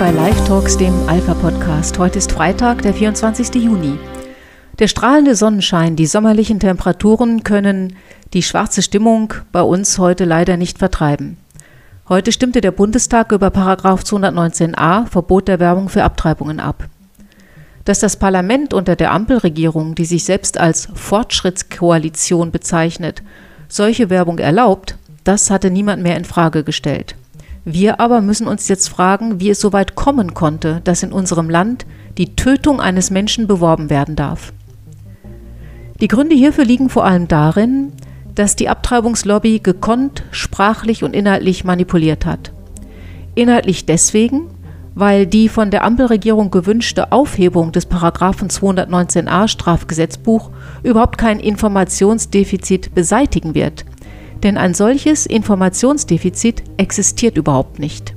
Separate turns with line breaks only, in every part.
bei Live Talks, dem Alpha Podcast. Heute ist Freitag, der 24. Juni. Der strahlende Sonnenschein, die sommerlichen Temperaturen können die schwarze Stimmung bei uns heute leider nicht vertreiben. Heute stimmte der Bundestag über Paragraph 219a Verbot der Werbung für Abtreibungen ab. Dass das Parlament unter der Ampelregierung, die sich selbst als Fortschrittskoalition bezeichnet, solche Werbung erlaubt, das hatte niemand mehr in Frage gestellt. Wir aber müssen uns jetzt fragen, wie es so weit kommen konnte, dass in unserem Land die Tötung eines Menschen beworben werden darf. Die Gründe hierfür liegen vor allem darin, dass die Abtreibungslobby gekonnt, sprachlich und inhaltlich manipuliert hat. Inhaltlich deswegen, weil die von der Ampelregierung gewünschte Aufhebung des Paragraphen 219a Strafgesetzbuch überhaupt kein Informationsdefizit beseitigen wird. Denn ein solches Informationsdefizit existiert überhaupt nicht.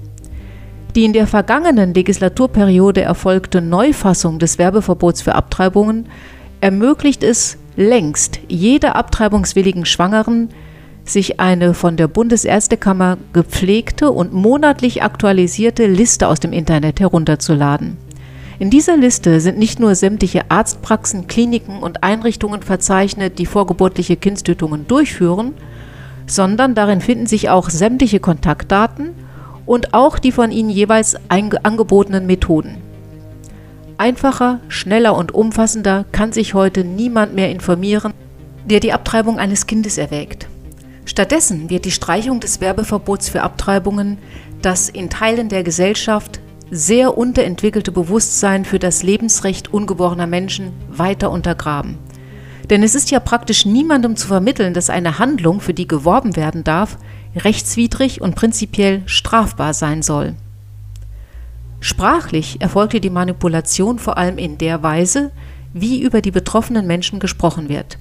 Die in der vergangenen Legislaturperiode erfolgte Neufassung des Werbeverbots für Abtreibungen ermöglicht es längst jeder abtreibungswilligen Schwangeren, sich eine von der Bundesärztekammer gepflegte und monatlich aktualisierte Liste aus dem Internet herunterzuladen. In dieser Liste sind nicht nur sämtliche Arztpraxen, Kliniken und Einrichtungen verzeichnet, die vorgeburtliche Kindstötungen durchführen, sondern darin finden sich auch sämtliche Kontaktdaten und auch die von ihnen jeweils angebotenen Methoden. Einfacher, schneller und umfassender kann sich heute niemand mehr informieren, der die Abtreibung eines Kindes erwägt. Stattdessen wird die Streichung des Werbeverbots für Abtreibungen das in Teilen der Gesellschaft sehr unterentwickelte Bewusstsein für das Lebensrecht ungeborener Menschen weiter untergraben. Denn es ist ja praktisch niemandem zu vermitteln, dass eine Handlung, für die geworben werden darf, rechtswidrig und prinzipiell strafbar sein soll. Sprachlich erfolgte die Manipulation vor allem in der Weise, wie über die betroffenen Menschen gesprochen wird.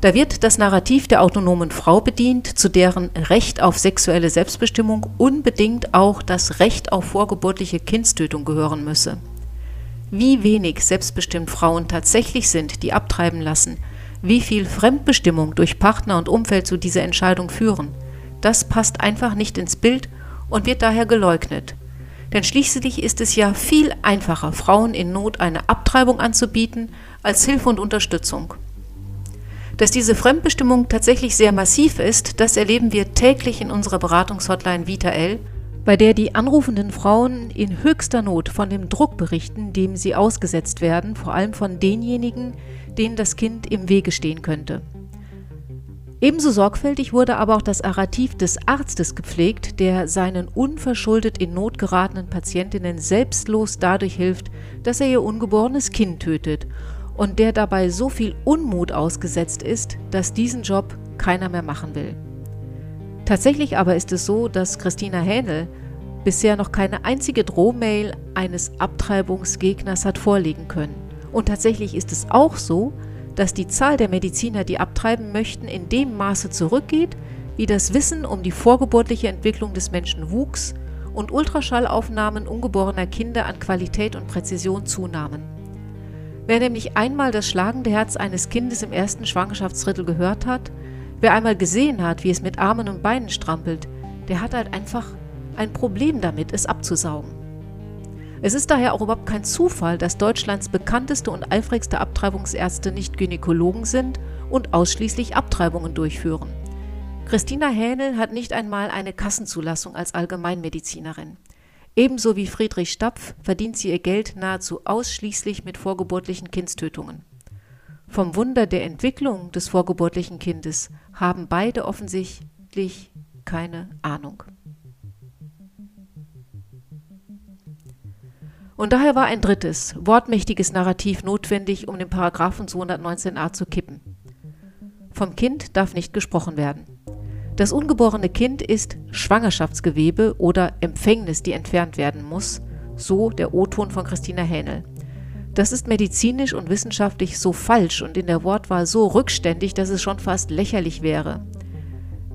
Da wird das Narrativ der autonomen Frau bedient, zu deren Recht auf sexuelle Selbstbestimmung unbedingt auch das Recht auf vorgeburtliche Kindstötung gehören müsse. Wie wenig selbstbestimmt Frauen tatsächlich sind, die abtreiben lassen, wie viel Fremdbestimmung durch Partner und Umfeld zu dieser Entscheidung führen, das passt einfach nicht ins Bild und wird daher geleugnet. Denn schließlich ist es ja viel einfacher, Frauen in Not eine Abtreibung anzubieten, als Hilfe und Unterstützung. Dass diese Fremdbestimmung tatsächlich sehr massiv ist, das erleben wir täglich in unserer Beratungshotline VitaL, bei der die anrufenden Frauen in höchster Not von dem Druck berichten, dem sie ausgesetzt werden, vor allem von denjenigen, denen das Kind im Wege stehen könnte. Ebenso sorgfältig wurde aber auch das Narrativ des Arztes gepflegt, der seinen unverschuldet in Not geratenen Patientinnen selbstlos dadurch hilft, dass er ihr ungeborenes Kind tötet und der dabei so viel Unmut ausgesetzt ist, dass diesen Job keiner mehr machen will. Tatsächlich aber ist es so, dass Christina Hähnel bisher noch keine einzige Drohmail eines Abtreibungsgegners hat vorlegen können. Und tatsächlich ist es auch so, dass die Zahl der Mediziner, die abtreiben möchten, in dem Maße zurückgeht, wie das Wissen um die vorgeburtliche Entwicklung des Menschen wuchs und Ultraschallaufnahmen ungeborener Kinder an Qualität und Präzision zunahmen. Wer nämlich einmal das schlagende Herz eines Kindes im ersten Schwangerschaftsdrittel gehört hat, wer einmal gesehen hat, wie es mit Armen und Beinen strampelt, der hat halt einfach ein Problem damit, es abzusaugen. Es ist daher auch überhaupt kein Zufall, dass Deutschlands bekannteste und eifrigste Abtreibungsärzte nicht Gynäkologen sind und ausschließlich Abtreibungen durchführen. Christina Hähnel hat nicht einmal eine Kassenzulassung als Allgemeinmedizinerin. Ebenso wie Friedrich Stapf verdient sie ihr Geld nahezu ausschließlich mit vorgeburtlichen Kindstötungen. Vom Wunder der Entwicklung des vorgeburtlichen Kindes haben beide offensichtlich keine Ahnung. Und daher war ein drittes, wortmächtiges Narrativ notwendig, um den Paragraphen 219a zu kippen. Vom Kind darf nicht gesprochen werden. Das ungeborene Kind ist Schwangerschaftsgewebe oder Empfängnis, die entfernt werden muss, so der O-Ton von Christina Hähnel. Das ist medizinisch und wissenschaftlich so falsch und in der Wortwahl so rückständig, dass es schon fast lächerlich wäre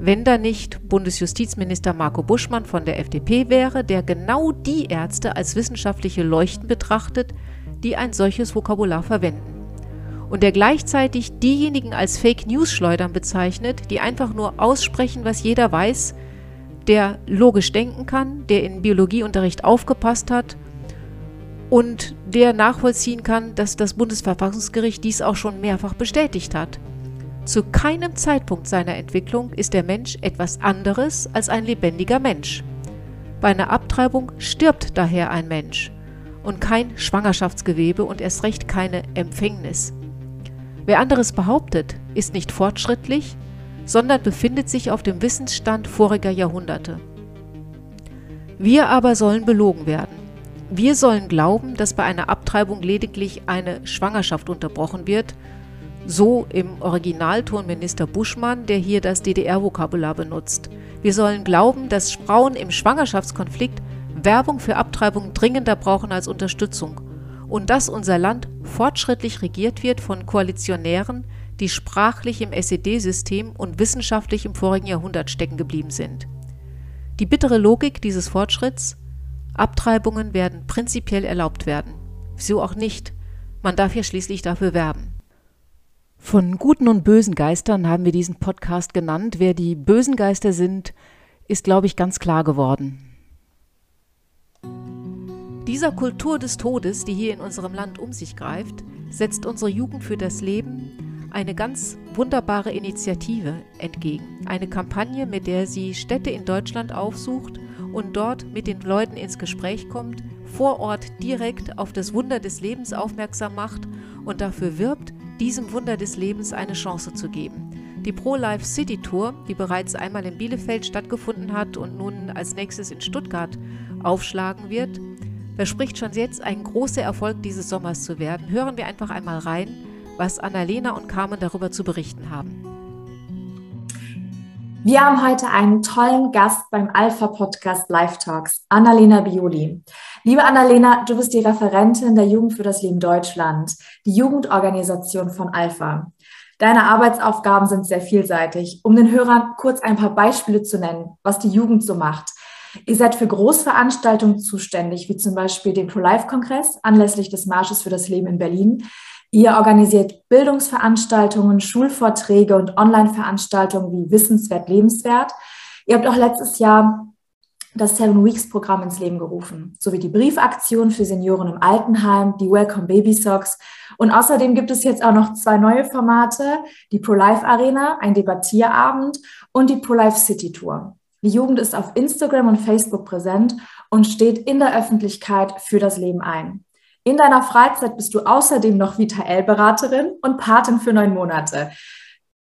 wenn da nicht Bundesjustizminister Marco Buschmann von der FDP wäre, der genau die Ärzte als wissenschaftliche Leuchten betrachtet, die ein solches Vokabular verwenden. Und der gleichzeitig diejenigen als Fake News schleudern bezeichnet, die einfach nur aussprechen, was jeder weiß, der logisch denken kann, der in Biologieunterricht aufgepasst hat und der nachvollziehen kann, dass das Bundesverfassungsgericht dies auch schon mehrfach bestätigt hat. Zu keinem Zeitpunkt seiner Entwicklung ist der Mensch etwas anderes als ein lebendiger Mensch. Bei einer Abtreibung stirbt daher ein Mensch und kein Schwangerschaftsgewebe und erst recht keine Empfängnis. Wer anderes behauptet, ist nicht fortschrittlich, sondern befindet sich auf dem Wissensstand voriger Jahrhunderte. Wir aber sollen belogen werden. Wir sollen glauben, dass bei einer Abtreibung lediglich eine Schwangerschaft unterbrochen wird, so im Originalton Minister Buschmann, der hier das DDR-Vokabular benutzt. Wir sollen glauben, dass Frauen im Schwangerschaftskonflikt Werbung für Abtreibung dringender brauchen als Unterstützung und dass unser Land fortschrittlich regiert wird von Koalitionären, die sprachlich im SED-System und wissenschaftlich im vorigen Jahrhundert stecken geblieben sind. Die bittere Logik dieses Fortschritts Abtreibungen werden prinzipiell erlaubt werden. Wieso auch nicht? Man darf ja schließlich dafür werben. Von guten und bösen Geistern haben wir diesen Podcast genannt. Wer die bösen Geister sind, ist, glaube ich, ganz klar geworden. Dieser Kultur des Todes, die hier in unserem Land um sich greift, setzt unsere Jugend für das Leben eine ganz wunderbare Initiative entgegen. Eine Kampagne, mit der sie Städte in Deutschland aufsucht und dort mit den Leuten ins Gespräch kommt, vor Ort direkt auf das Wunder des Lebens aufmerksam macht und dafür wirbt, diesem Wunder des Lebens eine Chance zu geben. Die Pro-Life City Tour, die bereits einmal in Bielefeld stattgefunden hat und nun als nächstes in Stuttgart aufschlagen wird, verspricht schon jetzt ein großer Erfolg dieses Sommers zu werden. Hören wir einfach einmal rein, was Annalena und Carmen darüber zu berichten haben.
Wir haben heute einen tollen Gast beim Alpha Podcast Live Talks, Annalena Bioli. Liebe Annalena, du bist die Referentin der Jugend für das Leben Deutschland, die Jugendorganisation von Alpha. Deine Arbeitsaufgaben sind sehr vielseitig. Um den Hörern kurz ein paar Beispiele zu nennen, was die Jugend so macht. Ihr seid für Großveranstaltungen zuständig, wie zum Beispiel den Pro-Life-Kongress anlässlich des Marsches für das Leben in Berlin. Ihr organisiert Bildungsveranstaltungen, Schulvorträge und Online-Veranstaltungen wie Wissenswert, Lebenswert. Ihr habt auch letztes Jahr das Seven Weeks Programm ins Leben gerufen, sowie die Briefaktion für Senioren im Altenheim, die Welcome Baby Socks. Und außerdem gibt es jetzt auch noch zwei neue Formate, die Pro-Life Arena, ein Debattierabend und die Pro-Life City Tour. Die Jugend ist auf Instagram und Facebook präsent und steht in der Öffentlichkeit für das Leben ein. In deiner Freizeit bist du außerdem noch VitaL-Beraterin und Patin für neun Monate.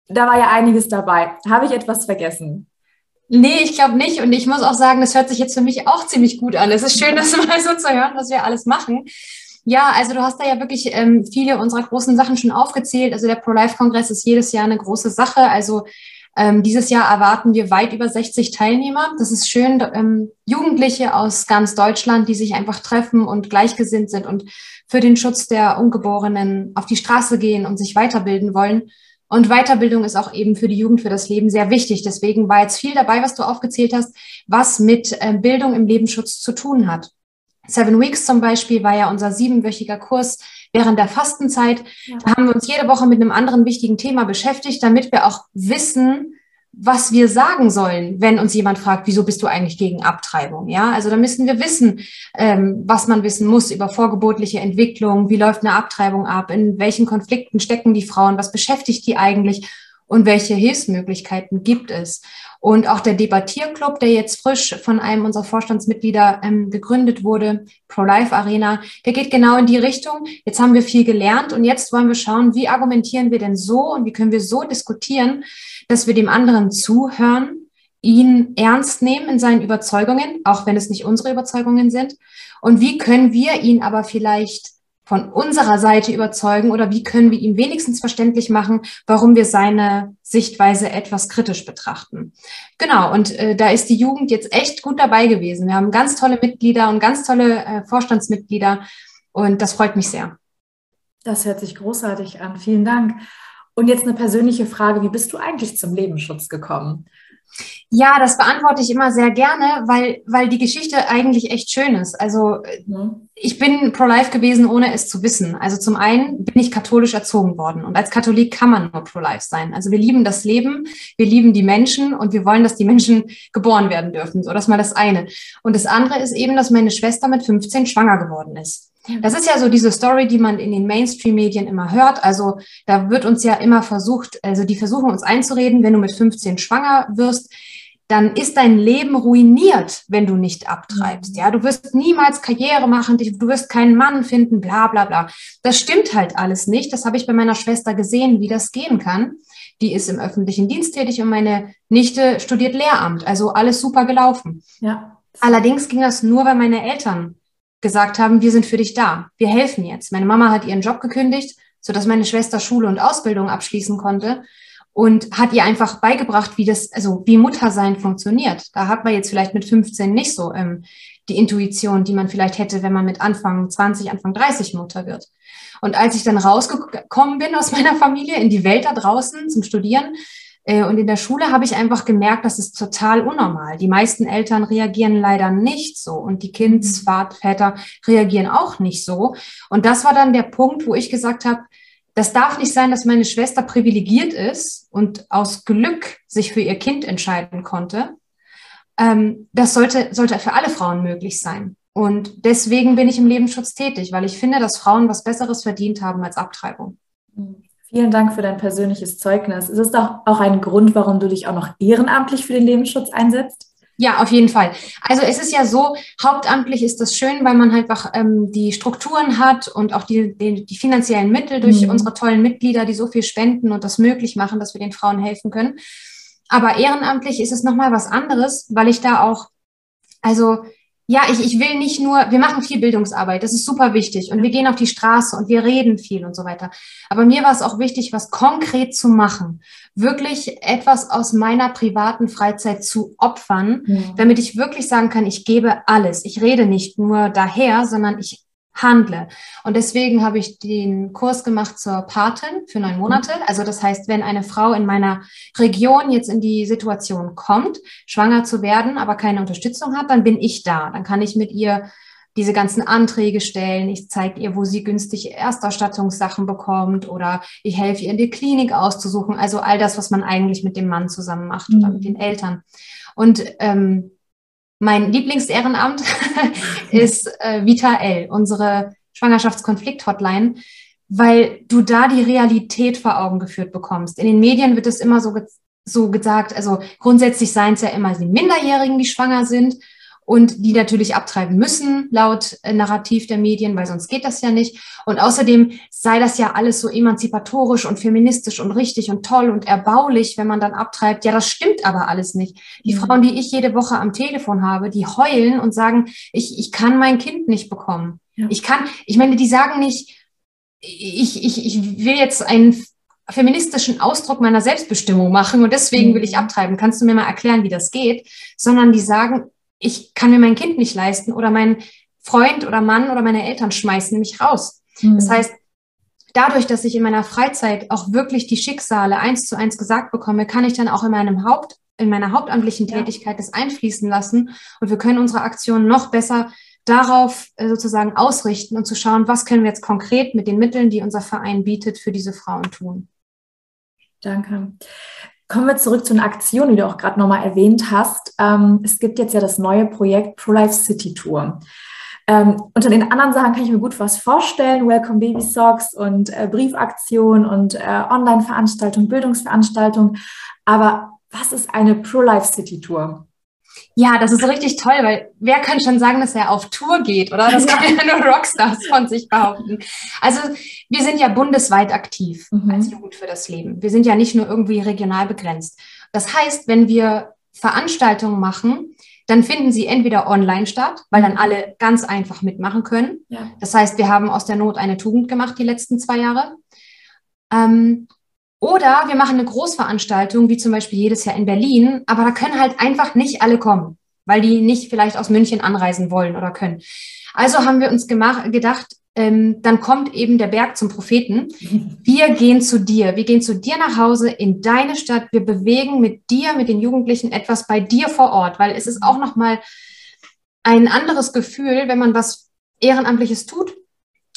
Da war ja einiges dabei. Habe ich etwas vergessen?
Nee, ich glaube nicht. Und ich muss auch sagen, das hört sich jetzt für mich auch ziemlich gut an. Es ist schön, das mal so zu hören, was wir alles machen. Ja, also du hast da ja wirklich ähm, viele unserer großen Sachen schon aufgezählt. Also der Pro-Life-Kongress ist jedes Jahr eine große Sache. Also ähm, dieses Jahr erwarten wir weit über 60 Teilnehmer. Das ist schön. Ähm, Jugendliche aus ganz Deutschland, die sich einfach treffen und gleichgesinnt sind und für den Schutz der Ungeborenen auf die Straße gehen und sich weiterbilden wollen. Und Weiterbildung ist auch eben für die Jugend, für das Leben sehr wichtig. Deswegen war jetzt viel dabei, was du aufgezählt hast, was mit äh, Bildung im Lebensschutz zu tun hat. Seven Weeks zum Beispiel war ja unser siebenwöchiger Kurs während der Fastenzeit. Ja. Da haben wir uns jede Woche mit einem anderen wichtigen Thema beschäftigt, damit wir auch wissen, was wir sagen sollen, wenn uns jemand fragt, wieso bist du eigentlich gegen Abtreibung? Ja, also da müssen wir wissen, ähm, was man wissen muss über vorgeburtliche Entwicklung, wie läuft eine Abtreibung ab, in welchen Konflikten stecken die Frauen, was beschäftigt die eigentlich und welche Hilfsmöglichkeiten gibt es. Und auch der Debattierclub, der jetzt frisch von einem unserer Vorstandsmitglieder ähm, gegründet wurde, Pro-Life Arena, der geht genau in die Richtung. Jetzt haben wir viel gelernt und jetzt wollen wir schauen, wie argumentieren wir denn so und wie können wir so diskutieren, dass wir dem anderen zuhören, ihn ernst nehmen in seinen Überzeugungen, auch wenn es nicht unsere Überzeugungen sind. Und wie können wir ihn aber vielleicht von unserer Seite überzeugen oder wie können wir ihm wenigstens verständlich machen, warum wir seine Sichtweise etwas kritisch betrachten. Genau, und äh, da ist die Jugend jetzt echt gut dabei gewesen. Wir haben ganz tolle Mitglieder und ganz tolle äh, Vorstandsmitglieder und das freut mich sehr.
Das hört sich großartig an. Vielen Dank. Und jetzt eine persönliche Frage, wie bist du eigentlich zum Lebensschutz gekommen?
Ja, das beantworte ich immer sehr gerne, weil, weil die Geschichte eigentlich echt schön ist. Also mhm. ich bin pro-life gewesen, ohne es zu wissen. Also zum einen bin ich katholisch erzogen worden und als Katholik kann man nur pro-life sein. Also wir lieben das Leben, wir lieben die Menschen und wir wollen, dass die Menschen geboren werden dürfen. So, das ist mal das eine. Und das andere ist eben, dass meine Schwester mit 15 schwanger geworden ist. Das ist ja so diese Story, die man in den Mainstream-Medien immer hört. Also da wird uns ja immer versucht, also die versuchen uns einzureden, wenn du mit 15 schwanger wirst, dann ist dein Leben ruiniert, wenn du nicht abtreibst. Ja, du wirst niemals Karriere machen, du wirst keinen Mann finden, bla, bla, bla. Das stimmt halt alles nicht. Das habe ich bei meiner Schwester gesehen, wie das gehen kann. Die ist im öffentlichen Dienst tätig und meine Nichte studiert Lehramt. Also alles super gelaufen. Ja. Allerdings ging das nur, weil meine Eltern gesagt haben, wir sind für dich da. Wir helfen jetzt. Meine Mama hat ihren Job gekündigt, sodass meine Schwester Schule und Ausbildung abschließen konnte und hat ihr einfach beigebracht, wie das, also wie Muttersein funktioniert. Da hat man jetzt vielleicht mit 15 nicht so ähm, die Intuition, die man vielleicht hätte, wenn man mit Anfang 20, Anfang 30 Mutter wird. Und als ich dann rausgekommen bin aus meiner Familie in die Welt da draußen zum Studieren und in der Schule, habe ich einfach gemerkt, das ist total unnormal. Die meisten Eltern reagieren leider nicht so und die Kindsväter reagieren auch nicht so. Und das war dann der Punkt, wo ich gesagt habe, das darf nicht sein, dass meine Schwester privilegiert ist und aus Glück sich für ihr Kind entscheiden konnte. Ähm, das sollte, sollte für alle Frauen möglich sein. Und deswegen bin ich im Lebensschutz tätig, weil ich finde, dass Frauen was Besseres verdient haben als Abtreibung.
Vielen Dank für dein persönliches Zeugnis. Ist es doch auch ein Grund, warum du dich auch noch ehrenamtlich für den Lebensschutz einsetzt?
Ja, auf jeden Fall. Also es ist ja so, hauptamtlich ist das schön, weil man halt einfach ähm, die Strukturen hat und auch die, die, die finanziellen Mittel durch mhm. unsere tollen Mitglieder, die so viel spenden und das möglich machen, dass wir den Frauen helfen können. Aber ehrenamtlich ist es nochmal was anderes, weil ich da auch, also ja, ich, ich will nicht nur, wir machen viel Bildungsarbeit, das ist super wichtig und wir gehen auf die Straße und wir reden viel und so weiter. Aber mir war es auch wichtig, was konkret zu machen, wirklich etwas aus meiner privaten Freizeit zu opfern, ja. damit ich wirklich sagen kann, ich gebe alles. Ich rede nicht nur daher, sondern ich handle. Und deswegen habe ich den Kurs gemacht zur Patin für neun Monate. Also das heißt, wenn eine Frau in meiner Region jetzt in die Situation kommt, schwanger zu werden, aber keine Unterstützung hat, dann bin ich da. Dann kann ich mit ihr diese ganzen Anträge stellen. Ich zeige ihr, wo sie günstig Erstausstattungssachen bekommt oder ich helfe ihr in die Klinik auszusuchen. Also all das, was man eigentlich mit dem Mann zusammen macht mhm. oder mit den Eltern. Und ähm, mein Lieblingsehrenamt ist äh, Vita L, unsere Schwangerschaftskonflikt-Hotline, weil du da die Realität vor Augen geführt bekommst. In den Medien wird es immer so, ge so gesagt, also grundsätzlich seien es ja immer die Minderjährigen, die schwanger sind und die natürlich abtreiben müssen, laut äh, Narrativ der Medien, weil sonst geht das ja nicht. Und außerdem sei das ja alles so emanzipatorisch und feministisch und richtig und toll und erbaulich, wenn man dann abtreibt. Ja, das stimmt aber alles nicht. Die mhm. Frauen, die ich jede Woche am Telefon habe, die heulen und sagen, ich, ich kann mein Kind nicht bekommen. Ja. Ich kann, ich meine, die sagen nicht, ich, ich, ich will jetzt einen feministischen Ausdruck meiner Selbstbestimmung machen und deswegen will ich mhm. abtreiben. Kannst du mir mal erklären, wie das geht? Sondern die sagen, ich kann mir mein Kind nicht leisten oder mein Freund oder Mann oder meine Eltern schmeißen mich raus. Mhm. Das heißt, dadurch, dass ich in meiner Freizeit auch wirklich die Schicksale eins zu eins gesagt bekomme, kann ich dann auch in meinem Haupt, in meiner hauptamtlichen Tätigkeit ja. das einfließen lassen und wir können unsere Aktionen noch besser darauf äh, sozusagen ausrichten und zu schauen, was können wir jetzt konkret mit den Mitteln, die unser Verein bietet, für diese Frauen tun.
Danke. Kommen wir zurück zu einer Aktion, die du auch gerade nochmal erwähnt hast. Ähm, es gibt jetzt ja das neue Projekt Pro-Life City Tour. Ähm, unter den anderen Sachen kann ich mir gut was vorstellen. Welcome Baby Socks und äh, Briefaktion und äh, Online-Veranstaltung, Bildungsveranstaltung. Aber was ist eine Pro-Life City Tour?
Ja, das ist richtig toll, weil wer kann schon sagen, dass er auf Tour geht, oder? Das können ja nur Rockstars von sich behaupten. Also wir sind ja bundesweit aktiv mhm. als Jugend für das Leben. Wir sind ja nicht nur irgendwie regional begrenzt. Das heißt, wenn wir Veranstaltungen machen, dann finden sie entweder online statt, weil dann mhm. alle ganz einfach mitmachen können. Ja. Das heißt, wir haben aus der Not eine Tugend gemacht die letzten zwei Jahre. Ähm, oder wir machen eine Großveranstaltung, wie zum Beispiel jedes Jahr in Berlin, aber da können halt einfach nicht alle kommen, weil die nicht vielleicht aus München anreisen wollen oder können. Also haben wir uns gemacht, gedacht, ähm, dann kommt eben der Berg zum Propheten. Wir gehen zu dir. Wir gehen zu dir nach Hause in deine Stadt. Wir bewegen mit dir, mit den Jugendlichen etwas bei dir vor Ort, weil es ist auch nochmal ein anderes Gefühl, wenn man was Ehrenamtliches tut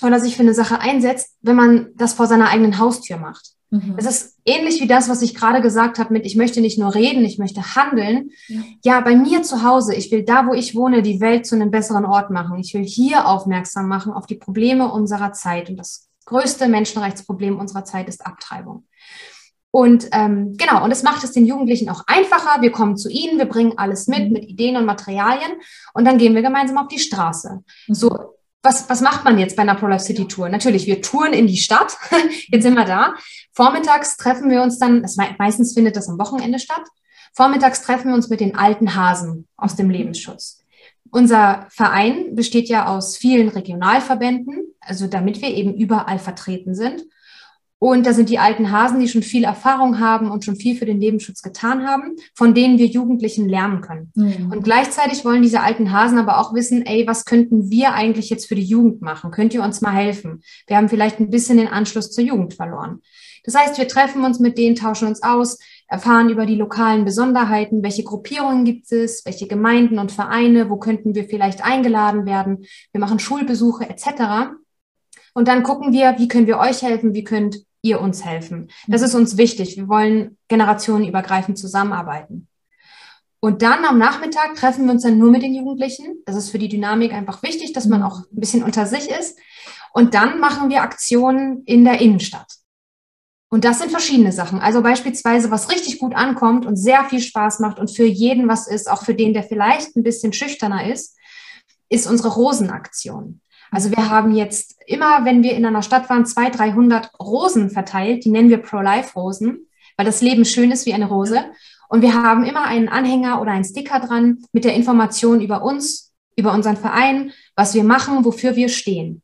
oder sich für eine Sache einsetzt, wenn man das vor seiner eigenen Haustür macht. Mhm. Es ist ähnlich wie das, was ich gerade gesagt habe mit, ich möchte nicht nur reden, ich möchte handeln. Ja. ja, bei mir zu Hause, ich will da, wo ich wohne, die Welt zu einem besseren Ort machen. Ich will hier aufmerksam machen auf die Probleme unserer Zeit. Und das größte Menschenrechtsproblem unserer Zeit ist Abtreibung. Und ähm, genau, und es macht es den Jugendlichen auch einfacher. Wir kommen zu ihnen, wir bringen alles mit, mhm. mit Ideen und Materialien und dann gehen wir gemeinsam auf die Straße. Mhm. So was, was macht man jetzt bei einer Pro-Life City Tour? Natürlich, wir touren in die Stadt. Jetzt sind wir da. Vormittags treffen wir uns dann, das, meistens findet das am Wochenende statt. Vormittags treffen wir uns mit den alten Hasen aus dem Lebensschutz. Unser Verein besteht ja aus vielen Regionalverbänden, also damit wir eben überall vertreten sind. Und da sind die alten Hasen, die schon viel Erfahrung haben und schon viel für den Lebensschutz getan haben, von denen wir Jugendlichen lernen können. Mhm. Und gleichzeitig wollen diese alten Hasen aber auch wissen, ey, was könnten wir eigentlich jetzt für die Jugend machen? Könnt ihr uns mal helfen? Wir haben vielleicht ein bisschen den Anschluss zur Jugend verloren. Das heißt, wir treffen uns mit denen, tauschen uns aus, erfahren über die lokalen Besonderheiten, welche Gruppierungen gibt es, welche Gemeinden und Vereine, wo könnten wir vielleicht eingeladen werden. Wir machen Schulbesuche etc. Und dann gucken wir, wie können wir euch helfen, wie könnt ihr uns helfen. Das ist uns wichtig. Wir wollen generationenübergreifend zusammenarbeiten. Und dann am Nachmittag treffen wir uns dann nur mit den Jugendlichen. Das ist für die Dynamik einfach wichtig, dass man auch ein bisschen unter sich ist. Und dann machen wir Aktionen in der Innenstadt. Und das sind verschiedene Sachen. Also beispielsweise, was richtig gut ankommt und sehr viel Spaß macht und für jeden was ist, auch für den, der vielleicht ein bisschen schüchterner ist, ist unsere Rosenaktion. Also wir haben jetzt immer, wenn wir in einer Stadt waren, 200, 300 Rosen verteilt. Die nennen wir Pro-Life-Rosen, weil das Leben schön ist wie eine Rose. Und wir haben immer einen Anhänger oder einen Sticker dran mit der Information über uns, über unseren Verein, was wir machen, wofür wir stehen.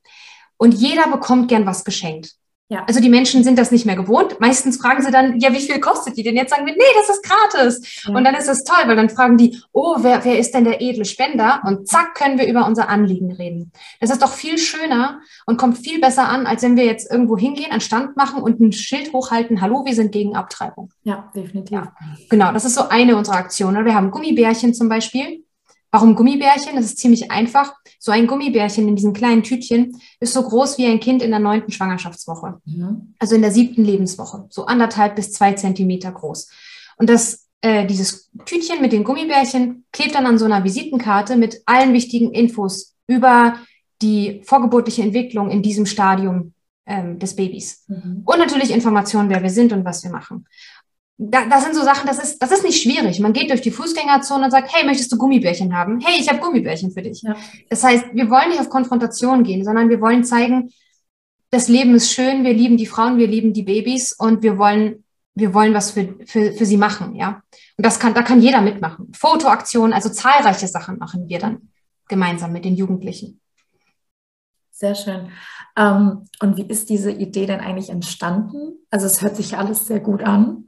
Und jeder bekommt gern was geschenkt. Ja. Also die Menschen sind das nicht mehr gewohnt. Meistens fragen sie dann, ja, wie viel kostet die denn? Jetzt sagen wir, nee, das ist gratis. Ja. Und dann ist es toll, weil dann fragen die, oh, wer, wer ist denn der edle Spender? Und zack, können wir über unser Anliegen reden. Das ist doch viel schöner und kommt viel besser an, als wenn wir jetzt irgendwo hingehen, einen Stand machen und ein Schild hochhalten, hallo, wir sind gegen Abtreibung.
Ja, definitiv. Ja.
Genau, das ist so eine unserer Aktionen. Wir haben Gummibärchen zum Beispiel. Warum Gummibärchen? Das ist ziemlich einfach. So ein Gummibärchen in diesem kleinen Tütchen ist so groß wie ein Kind in der neunten Schwangerschaftswoche. Mhm. Also in der siebten Lebenswoche. So anderthalb bis zwei Zentimeter groß. Und das, äh, dieses Tütchen mit den Gummibärchen klebt dann an so einer Visitenkarte mit allen wichtigen Infos über die vorgeburtliche Entwicklung in diesem Stadium ähm, des Babys. Mhm. Und natürlich Informationen, wer wir sind und was wir machen da, das sind so Sachen, das ist, das ist nicht schwierig. Man geht durch die Fußgängerzone und sagt, hey, möchtest du Gummibärchen haben? Hey, ich habe Gummibärchen für dich. Ja. Das heißt, wir wollen nicht auf Konfrontation gehen, sondern wir wollen zeigen, das Leben ist schön, wir lieben die Frauen, wir lieben die Babys und wir wollen, wir wollen was für, für, für sie machen, ja. Und das kann, da kann jeder mitmachen. Fotoaktionen, also zahlreiche Sachen machen wir dann gemeinsam mit den Jugendlichen.
Sehr schön. Ähm, und wie ist diese Idee denn eigentlich entstanden? Also es hört sich alles sehr gut an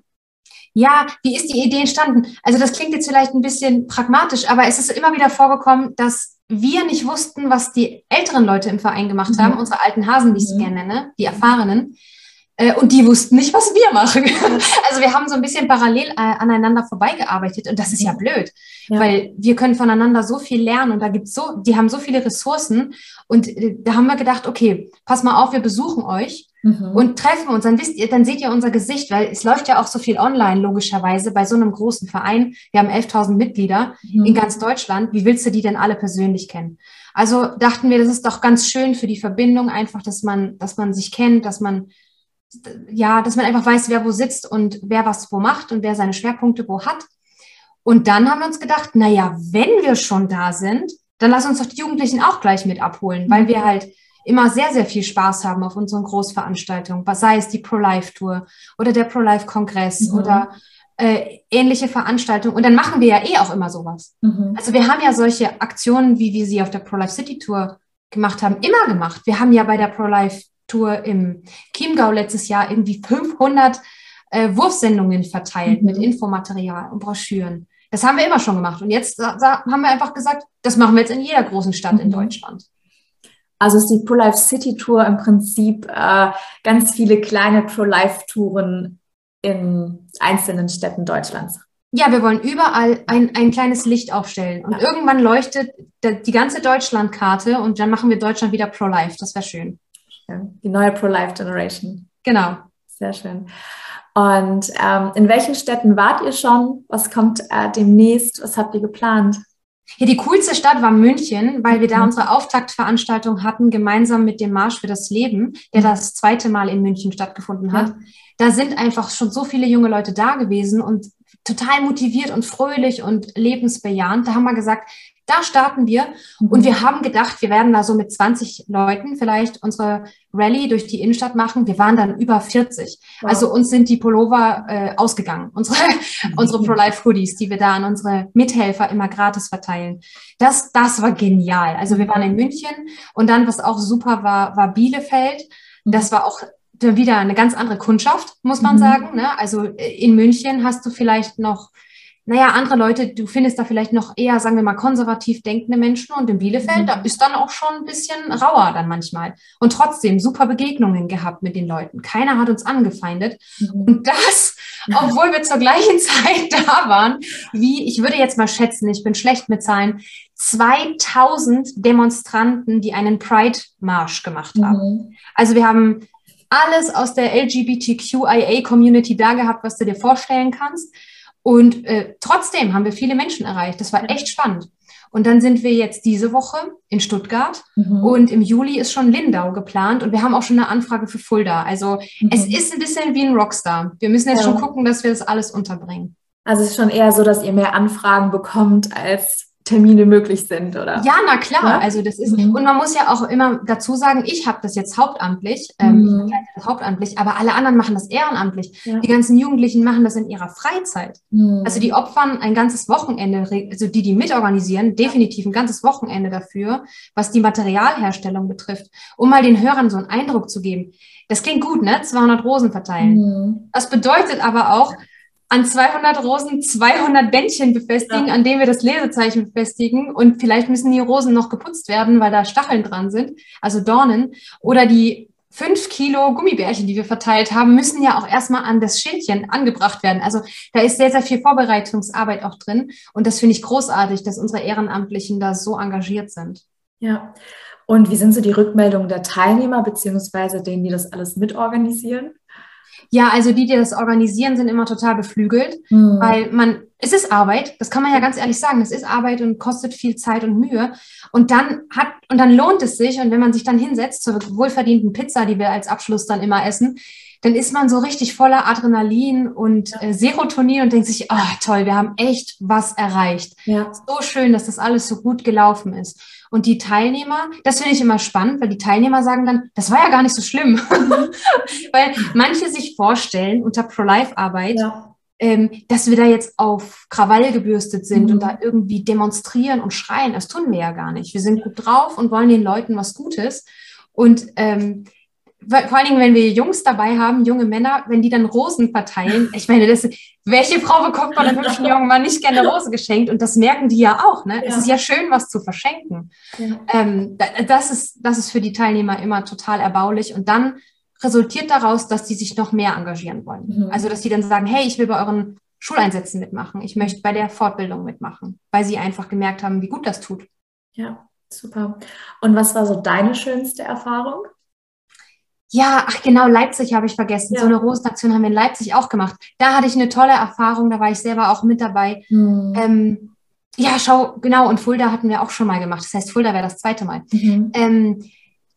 ja, wie ist die Idee entstanden? Also das klingt jetzt vielleicht ein bisschen pragmatisch, aber es ist immer wieder vorgekommen, dass wir nicht wussten, was die älteren Leute im Verein gemacht haben, mhm. unsere alten Hasen, wie ich mhm. gerne nenne, die Erfahrenen. Äh, und die wussten nicht, was wir machen. Also wir haben so ein bisschen parallel äh, aneinander vorbeigearbeitet und das ist ja blöd, ja. weil wir können voneinander so viel lernen und da gibt's so, die haben so viele Ressourcen und äh, da haben wir gedacht, okay, pass mal auf, wir besuchen euch mhm. und treffen uns, dann wisst ihr, dann seht ihr unser Gesicht, weil es läuft ja auch so viel online, logischerweise, bei so einem großen Verein. Wir haben 11.000 Mitglieder mhm. in ganz Deutschland. Wie willst du die denn alle persönlich kennen? Also dachten wir, das ist doch ganz schön für die Verbindung einfach, dass man, dass man sich kennt, dass man, ja, dass man einfach weiß, wer wo sitzt und wer was wo macht und wer seine Schwerpunkte wo hat. Und dann haben wir uns gedacht, na ja, wenn wir schon da sind, dann lass uns doch die Jugendlichen auch gleich mit abholen, weil wir halt immer sehr, sehr viel Spaß haben auf unseren Großveranstaltungen, was sei es die Pro-Life-Tour oder der Pro-Life-Kongress mhm. oder äh, ähnliche Veranstaltungen. Und dann machen wir ja eh auch immer sowas. Mhm. Also wir haben ja solche Aktionen, wie wir sie auf der Pro-Life City Tour gemacht haben, immer gemacht. Wir haben ja bei der Pro-Life Tour im Chiemgau letztes Jahr irgendwie 500 äh, Wurfsendungen verteilt mhm. mit Infomaterial und Broschüren. Das haben wir immer schon gemacht. Und jetzt haben wir einfach gesagt, das machen wir jetzt in jeder großen Stadt in mhm. Deutschland.
Also ist die Pro-Life City Tour im Prinzip äh, ganz viele kleine Pro-Life-Touren in einzelnen Städten Deutschlands.
Ja, wir wollen überall ein, ein kleines Licht aufstellen. Und ja. irgendwann leuchtet die ganze Deutschlandkarte und dann machen wir Deutschland wieder Pro-Life. Das wäre schön.
Die neue Pro-Life Generation.
Genau.
Sehr schön. Und ähm, in welchen Städten wart ihr schon? Was kommt äh, demnächst? Was habt ihr geplant?
Ja, die coolste Stadt war München, weil wir da mhm. unsere Auftaktveranstaltung hatten, gemeinsam mit dem Marsch für das Leben, der mhm. das zweite Mal in München stattgefunden hat. Ja. Da sind einfach schon so viele junge Leute da gewesen und total motiviert und fröhlich und lebensbejahend. Da haben wir gesagt, da starten wir. Mhm. Und wir haben gedacht, wir werden da so mit 20 Leuten vielleicht unsere Rallye durch die Innenstadt machen. Wir waren dann über 40. Wow. Also uns sind die Pullover äh, ausgegangen, unsere, mhm. unsere Pro-Life-Hoodies, die wir da an unsere Mithelfer immer gratis verteilen. Das, das war genial. Also wir waren in München und dann, was auch super war, war Bielefeld. Das war auch wieder eine ganz andere Kundschaft, muss man mhm. sagen. Ne? Also äh, in München hast du vielleicht noch naja, andere Leute, du findest da vielleicht noch eher, sagen wir mal, konservativ denkende Menschen und in Bielefeld, mhm. da ist dann auch schon ein bisschen rauer dann manchmal. Und trotzdem super Begegnungen gehabt mit den Leuten. Keiner hat uns angefeindet. Mhm. Und das, obwohl wir zur gleichen Zeit da waren, wie, ich würde jetzt mal schätzen, ich bin schlecht mit Zahlen, 2000 Demonstranten, die einen Pride-Marsch gemacht haben. Mhm. Also wir haben alles aus der LGBTQIA-Community da gehabt, was du dir vorstellen kannst. Und äh, trotzdem haben wir viele Menschen erreicht. Das war echt spannend. Und dann sind wir jetzt diese Woche in Stuttgart mhm. und im Juli ist schon Lindau geplant und wir haben auch schon eine Anfrage für Fulda. Also mhm. es ist ein bisschen wie ein Rockstar. Wir müssen jetzt ja. schon gucken, dass wir das alles unterbringen.
Also es ist schon eher so, dass ihr mehr Anfragen bekommt als Termine möglich sind, oder?
Ja, na klar. Ja? Also das ist, mhm. und man muss ja auch immer dazu sagen, ich habe das jetzt hauptamtlich, ähm, mhm. das hauptamtlich, aber alle anderen machen das ehrenamtlich. Ja. Die ganzen Jugendlichen machen das in ihrer Freizeit. Mhm. Also die opfern ein ganzes Wochenende, also die, die mitorganisieren, definitiv ein ganzes Wochenende dafür, was die Materialherstellung betrifft, um mal den Hörern so einen Eindruck zu geben. Das klingt gut, ne? 200 Rosen verteilen. Mhm. Das bedeutet aber auch, an 200 Rosen 200 Bändchen befestigen, ja. an denen wir das Lesezeichen befestigen. Und vielleicht müssen die Rosen noch geputzt werden, weil da Stacheln dran sind, also Dornen. Oder die fünf Kilo Gummibärchen, die wir verteilt haben, müssen ja auch erstmal an das Schildchen angebracht werden. Also da ist sehr, sehr viel Vorbereitungsarbeit auch drin. Und das finde ich großartig, dass unsere Ehrenamtlichen da so engagiert sind.
Ja. Und wie sind so die Rückmeldungen der Teilnehmer, beziehungsweise denen, die das alles mitorganisieren?
Ja, also die, die das organisieren, sind immer total beflügelt, mhm. weil man, es ist Arbeit, das kann man ja ganz ehrlich sagen, es ist Arbeit und kostet viel Zeit und Mühe. Und dann hat, und dann lohnt es sich, und wenn man sich dann hinsetzt zur wohlverdienten Pizza, die wir als Abschluss dann immer essen, dann ist man so richtig voller Adrenalin und äh, Serotonin und denkt sich, oh toll, wir haben echt was erreicht. Ja. So schön, dass das alles so gut gelaufen ist. Und die Teilnehmer, das finde ich immer spannend, weil die Teilnehmer sagen dann, das war ja gar nicht so schlimm. weil manche sich vorstellen unter Pro-Life-Arbeit, ja. ähm, dass wir da jetzt auf Krawall gebürstet sind mhm. und da irgendwie demonstrieren und schreien. Das tun wir ja gar nicht. Wir sind gut drauf und wollen den Leuten was Gutes. Und ähm, vor allen Dingen, wenn wir Jungs dabei haben, junge Männer, wenn die dann Rosen verteilen, ich meine, das, welche Frau bekommt von einem hübschen jungen Mann nicht gerne Rose geschenkt? Und das merken die ja auch. Ne? Ja. Es ist ja schön, was zu verschenken. Ja. Ähm, das, ist, das ist für die Teilnehmer immer total erbaulich. Und dann resultiert daraus, dass die sich noch mehr engagieren wollen. Mhm. Also, dass die dann sagen, hey, ich will bei euren Schuleinsätzen mitmachen. Ich möchte bei der Fortbildung mitmachen, weil sie einfach gemerkt haben, wie gut das tut.
Ja, super. Und was war so deine schönste Erfahrung?
Ja, ach genau, Leipzig habe ich vergessen. Ja. So eine Rosenaktion haben wir in Leipzig auch gemacht. Da hatte ich eine tolle Erfahrung, da war ich selber auch mit dabei. Mhm. Ähm, ja, schau, genau, und Fulda hatten wir auch schon mal gemacht. Das heißt, Fulda wäre das zweite Mal. Mhm. Ähm,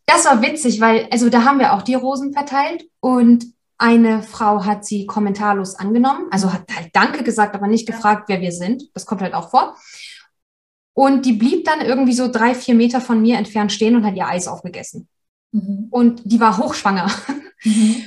das war witzig, weil, also da haben wir auch die Rosen verteilt und eine Frau hat sie kommentarlos angenommen, also hat halt Danke gesagt, aber nicht gefragt, wer wir sind. Das kommt halt auch vor. Und die blieb dann irgendwie so drei, vier Meter von mir entfernt stehen und hat ihr Eis aufgegessen. Mhm. Und die war hochschwanger. Mhm.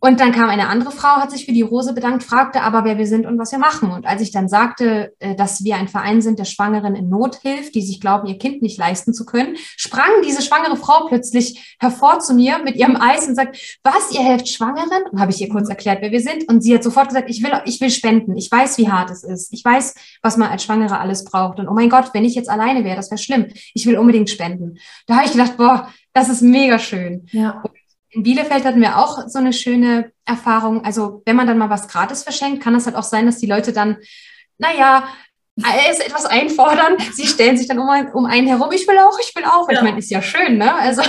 Und dann kam eine andere Frau, hat sich für die Rose bedankt, fragte aber, wer wir sind und was wir machen. Und als ich dann sagte, äh, dass wir ein Verein sind, der Schwangeren in Not hilft, die sich glauben, ihr Kind nicht leisten zu können, sprang diese schwangere Frau plötzlich hervor zu mir mit ihrem Eis und sagt, was, ihr helft Schwangeren? Und habe ich ihr kurz erklärt, wer wir sind. Und sie hat sofort gesagt, ich will, ich will spenden. Ich weiß, wie hart es ist. Ich weiß, was man als Schwangere alles braucht. Und oh mein Gott, wenn ich jetzt alleine wäre, das wäre schlimm. Ich will unbedingt spenden. Da habe ich gedacht, boah, das ist mega schön. Ja. Und in Bielefeld hatten wir auch so eine schöne Erfahrung. Also wenn man dann mal was gratis verschenkt, kann es halt auch sein, dass die Leute dann, naja, es etwas einfordern. Sie stellen sich dann um, um einen herum. Ich will auch, ich will auch. Ja. Ich meine, ist ja schön, ne? Also,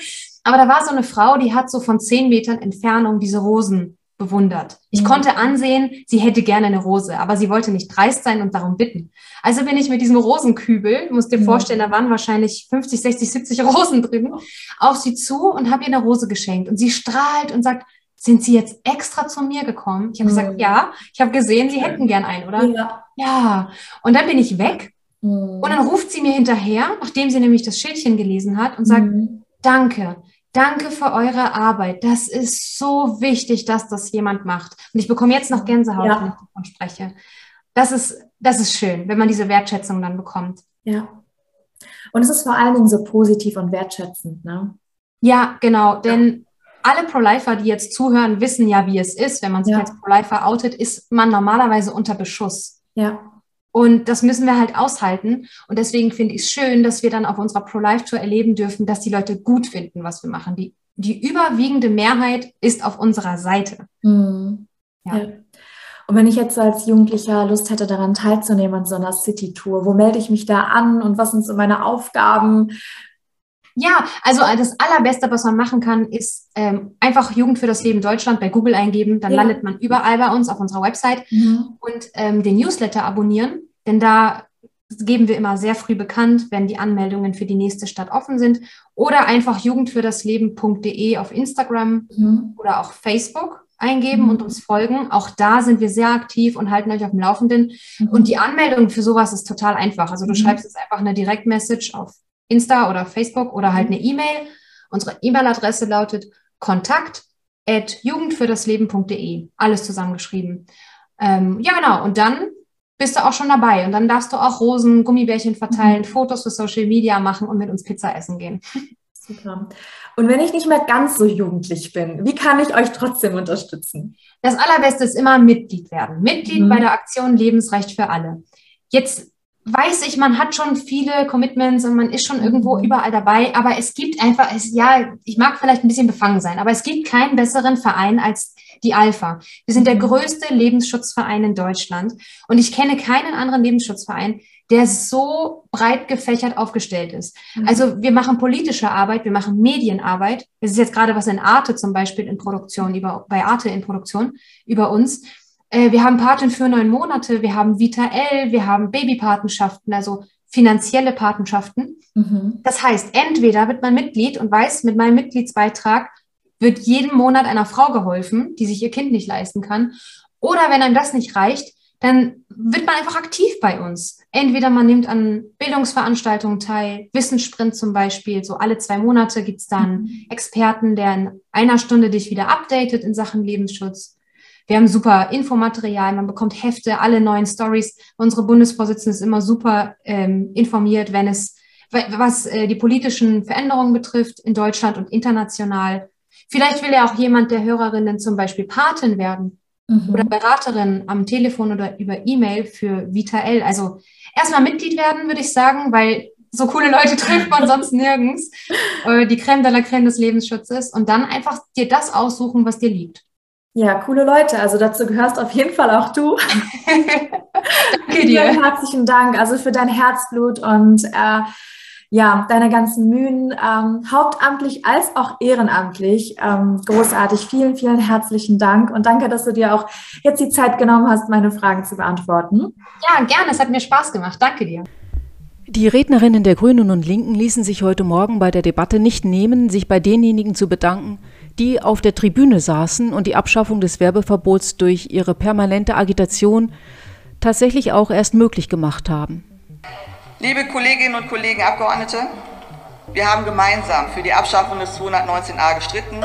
aber da war so eine Frau, die hat so von zehn Metern Entfernung diese Rosen bewundert. Ich mhm. konnte ansehen, sie hätte gerne eine Rose, aber sie wollte nicht dreist sein und darum bitten. Also bin ich mit diesem Rosenkübel, musst dir mhm. vorstellen, da waren wahrscheinlich 50, 60, 70 Rosen drin, auf sie zu und habe ihr eine Rose geschenkt. Und sie strahlt und sagt, sind Sie jetzt extra zu mir gekommen? Ich habe mhm. gesagt, ja. Ich habe gesehen, Sie hätten gern einen, oder? Ja. Ja. Und dann bin ich weg. Mhm. Und dann ruft sie mir hinterher, nachdem sie nämlich das Schildchen gelesen hat und sagt, mhm. danke. Danke für eure Arbeit. Das ist so wichtig, dass das jemand macht. Und ich bekomme jetzt noch Gänsehaut, ja. wenn ich davon spreche. Das ist, das ist schön, wenn man diese Wertschätzung dann bekommt.
Ja. Und es ist vor allen Dingen so positiv und wertschätzend, ne?
Ja, genau. Denn alle Pro-Lifer, die jetzt zuhören, wissen ja, wie es ist. Wenn man sich ja. als Pro-Lifer outet, ist man normalerweise unter Beschuss. Ja. Und das müssen wir halt aushalten. Und deswegen finde ich es schön, dass wir dann auf unserer Pro-Life-Tour erleben dürfen, dass die Leute gut finden, was wir machen. Die, die überwiegende Mehrheit ist auf unserer Seite. Mhm.
Ja. ja. Und wenn ich jetzt als Jugendlicher Lust hätte, daran teilzunehmen an so einer City-Tour, wo melde ich mich da an und was sind so meine Aufgaben?
Ja, also das Allerbeste, was man machen kann, ist ähm, einfach Jugend für das Leben Deutschland bei Google eingeben. Dann ja. landet man überall bei uns auf unserer Website mhm. und ähm, den Newsletter abonnieren, denn da geben wir immer sehr früh bekannt, wenn die Anmeldungen für die nächste Stadt offen sind. Oder einfach jugendfürdasleben.de auf Instagram mhm. oder auch Facebook eingeben mhm. und uns folgen. Auch da sind wir sehr aktiv und halten euch auf dem Laufenden. Mhm. Und die Anmeldung für sowas ist total einfach. Also du mhm. schreibst jetzt einfach eine Direktmessage auf Insta oder Facebook oder halt mhm. eine E-Mail. Unsere E-Mail-Adresse lautet kontakt at jugendfürdasleben.de. Alles zusammengeschrieben. Ähm, ja, genau. Und dann bist du auch schon dabei. Und dann darfst du auch Rosen, Gummibärchen verteilen, mhm. Fotos für Social Media machen und mit uns Pizza essen gehen.
Super. Und wenn ich nicht mehr ganz so jugendlich bin, wie kann ich euch trotzdem unterstützen?
Das Allerbeste ist immer Mitglied werden. Mitglied mhm. bei der Aktion Lebensrecht für alle. Jetzt weiß ich, man hat schon viele Commitments und man ist schon irgendwo überall dabei, aber es gibt einfach, es, ja, ich mag vielleicht ein bisschen befangen sein, aber es gibt keinen besseren Verein als die Alpha. Wir sind der größte Lebensschutzverein in Deutschland und ich kenne keinen anderen Lebensschutzverein, der so breit gefächert aufgestellt ist. Mhm. Also wir machen politische Arbeit, wir machen Medienarbeit. Es ist jetzt gerade was in Arte zum Beispiel in Produktion, über, bei Arte in Produktion über uns. Äh, wir haben Paten für neun Monate, wir haben Vita L, wir haben Babypatenschaften, also finanzielle Patenschaften. Mhm. Das heißt, entweder wird man Mitglied und weiß, mit meinem Mitgliedsbeitrag wird jeden Monat einer Frau geholfen, die sich ihr Kind nicht leisten kann. Oder wenn einem das nicht reicht, dann wird man einfach aktiv bei uns. Entweder man nimmt an Bildungsveranstaltungen teil, Wissenssprint zum Beispiel, so alle zwei Monate gibt's dann mhm. Experten, der in einer Stunde dich wieder updatet in Sachen Lebensschutz. Wir haben super Infomaterial, man bekommt Hefte, alle neuen Stories. Unsere Bundesvorsitzende ist immer super ähm, informiert, wenn es, was äh, die politischen Veränderungen betrifft in Deutschland und international. Vielleicht will ja auch jemand der Hörerinnen zum Beispiel Patin werden mhm. oder Beraterin am Telefon oder über E-Mail für VitaL. Also erstmal Mitglied werden, würde ich sagen, weil so coole Leute trifft man sonst nirgends. Äh, die Creme de la Creme des Lebensschutzes und dann einfach dir das aussuchen, was dir liegt.
Ja, coole Leute. Also dazu gehörst auf jeden Fall auch du. Danke dir. Vielen herzlichen Dank also für dein Herzblut und äh, ja, deine ganzen Mühen, ähm, hauptamtlich als auch ehrenamtlich. Ähm, großartig. Vielen, vielen herzlichen Dank und danke, dass du dir auch jetzt die Zeit genommen hast, meine Fragen zu beantworten.
Ja, gerne. Es hat mir Spaß gemacht. Danke dir.
Die Rednerinnen der Grünen und Linken ließen sich heute Morgen bei der Debatte nicht nehmen, sich bei denjenigen zu bedanken, die auf der Tribüne saßen und die Abschaffung des Werbeverbots durch ihre permanente Agitation tatsächlich auch erst möglich gemacht haben.
Liebe Kolleginnen und Kollegen Abgeordnete, wir haben gemeinsam für die Abschaffung des 219a gestritten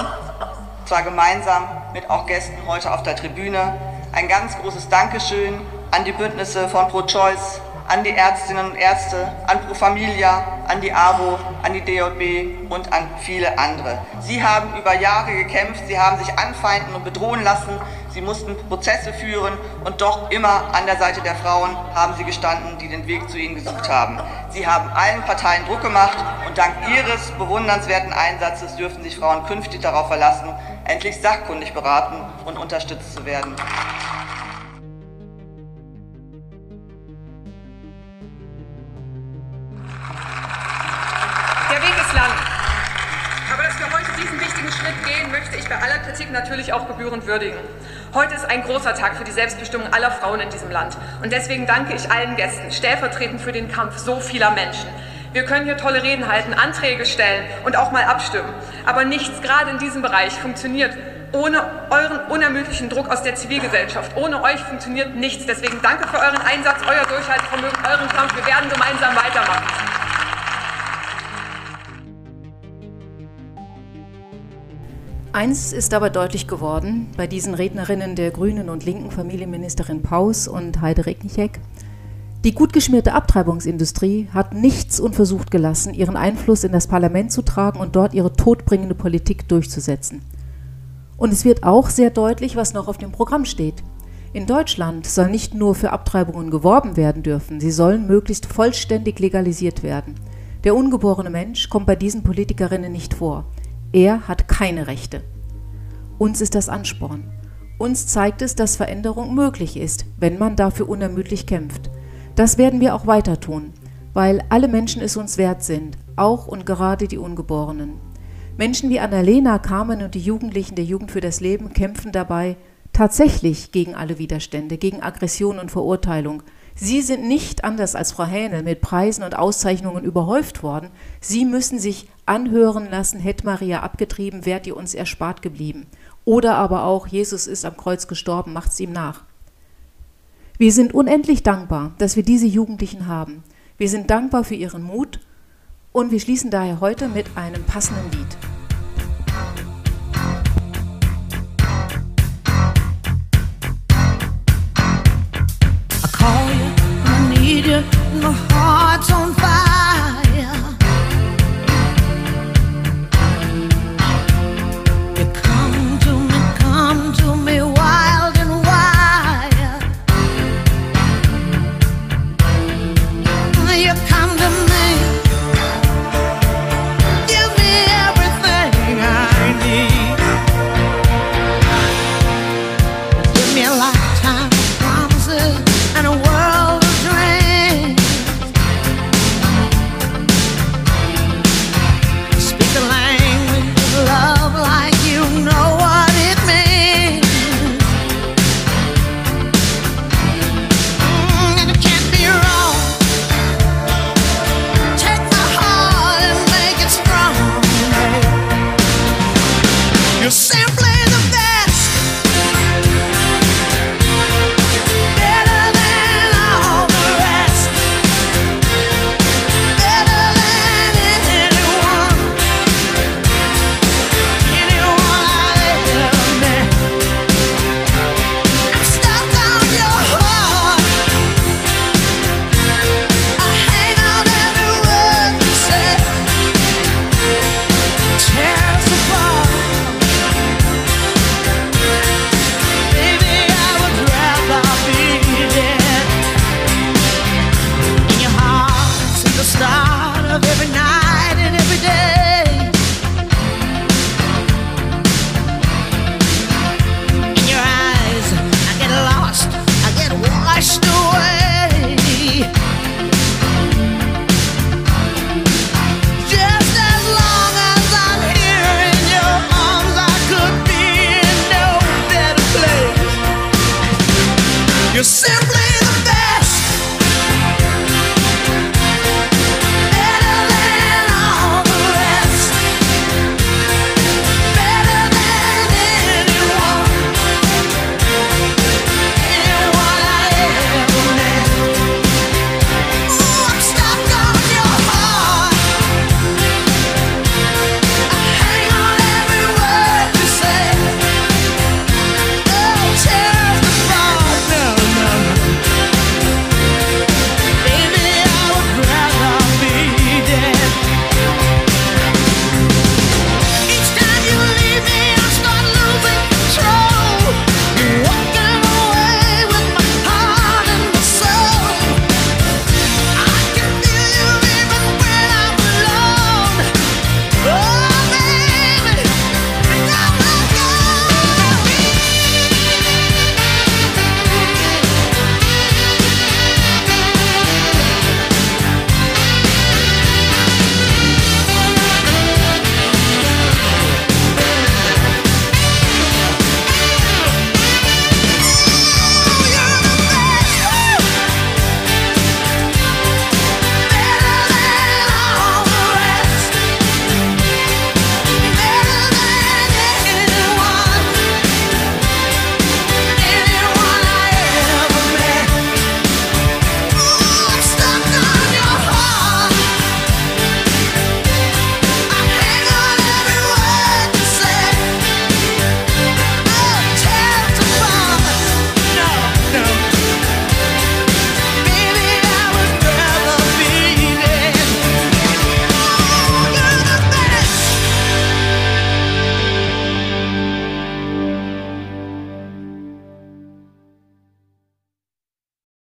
zwar gemeinsam mit auch Gästen heute auf der Tribüne. Ein ganz großes Dankeschön an die Bündnisse von Pro-Choice, an die Ärztinnen und Ärzte, an Pro Familia, an die AWO, an die DJB und an viele andere. Sie haben über Jahre gekämpft, sie haben sich anfeinden und bedrohen lassen, sie mussten Prozesse führen und doch immer an der Seite der Frauen haben sie gestanden, die den Weg zu ihnen gesucht haben. Sie haben allen Parteien Druck gemacht und dank ihres bewundernswerten Einsatzes dürfen sich Frauen künftig darauf verlassen, endlich sachkundig beraten und unterstützt zu werden.
Kritik natürlich auch gebührend würdigen. Heute ist ein großer Tag für die Selbstbestimmung aller Frauen in diesem Land. Und deswegen danke ich allen Gästen, stellvertretend für den Kampf so vieler Menschen. Wir können hier tolle Reden halten, Anträge stellen und auch mal abstimmen. Aber nichts, gerade in diesem Bereich, funktioniert ohne euren unermüdlichen Druck aus der Zivilgesellschaft. Ohne euch funktioniert nichts. Deswegen danke für euren Einsatz, euer Durchhaltevermögen, euren Kampf. Wir werden gemeinsam weitermachen.
Eins ist aber deutlich geworden bei diesen Rednerinnen der grünen und linken Familienministerin Paus und Heide Regnichek. Die gut geschmierte Abtreibungsindustrie hat nichts unversucht gelassen, ihren Einfluss in das Parlament zu tragen und dort ihre todbringende Politik durchzusetzen. Und es wird auch sehr deutlich, was noch auf dem Programm steht. In Deutschland soll nicht nur für Abtreibungen geworben werden dürfen, sie sollen möglichst vollständig legalisiert werden. Der ungeborene Mensch kommt bei diesen Politikerinnen nicht vor. Er hat keine Rechte. Uns ist das Ansporn. Uns zeigt es, dass Veränderung möglich ist, wenn man dafür unermüdlich kämpft. Das werden wir auch weiter tun, weil alle Menschen es uns wert sind, auch und gerade die Ungeborenen. Menschen wie Annalena, Carmen und die Jugendlichen der Jugend für das Leben kämpfen dabei tatsächlich gegen alle Widerstände, gegen Aggression und Verurteilung, Sie sind nicht anders als Frau Hähnel mit Preisen und Auszeichnungen überhäuft worden. Sie müssen sich anhören lassen, hätte Maria abgetrieben, wärt ihr uns erspart geblieben. Oder aber auch, Jesus ist am Kreuz gestorben, macht's ihm nach. Wir sind unendlich dankbar, dass wir diese Jugendlichen haben. Wir sind dankbar für ihren Mut und wir schließen daher heute mit einem passenden Lied.
need you, my heart's on fire.